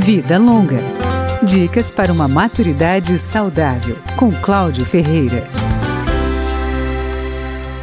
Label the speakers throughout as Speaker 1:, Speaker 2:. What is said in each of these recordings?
Speaker 1: Vida Longa. Dicas para uma maturidade saudável, com Cláudio Ferreira.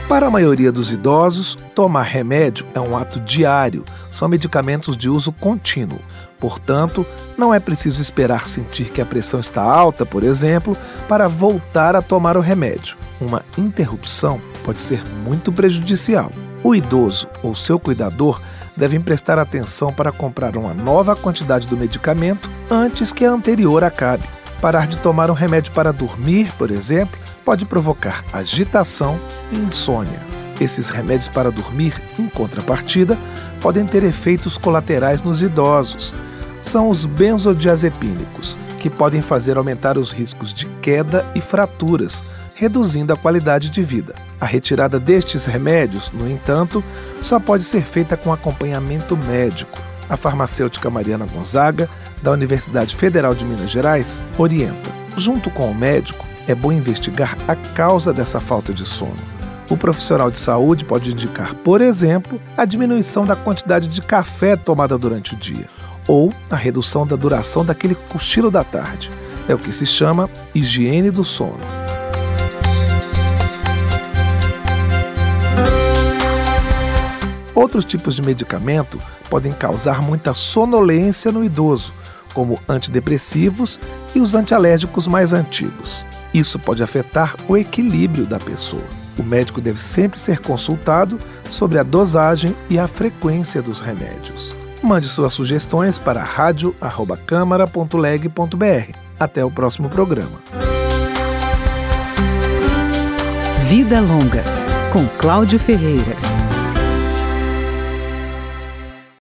Speaker 2: Para a maioria dos idosos, tomar remédio é um ato diário, são medicamentos de uso contínuo. Portanto, não é preciso esperar sentir que a pressão está alta, por exemplo, para voltar a tomar o remédio. Uma interrupção pode ser muito prejudicial. O idoso ou seu cuidador devem prestar atenção para comprar uma nova quantidade do medicamento antes que a anterior acabe. Parar de tomar um remédio para dormir, por exemplo, pode provocar agitação e insônia. Esses remédios para dormir, em contrapartida, podem ter efeitos colaterais nos idosos. São os benzodiazepínicos, que podem fazer aumentar os riscos de queda e fraturas, reduzindo a qualidade de vida. A retirada destes remédios, no entanto, só pode ser feita com acompanhamento médico. A farmacêutica Mariana Gonzaga, da Universidade Federal de Minas Gerais, orienta. Junto com o médico, é bom investigar a causa dessa falta de sono. O profissional de saúde pode indicar, por exemplo, a diminuição da quantidade de café tomada durante o dia ou a redução da duração daquele cochilo da tarde. É o que se chama higiene do sono. Outros tipos de medicamento podem causar muita sonolência no idoso, como antidepressivos e os antialérgicos mais antigos. Isso pode afetar o equilíbrio da pessoa. O médico deve sempre ser consultado sobre a dosagem e a frequência dos remédios. Mande suas sugestões para radio@câmara.leg.br. Até o próximo programa.
Speaker 1: Vida Longa, com Cláudio Ferreira.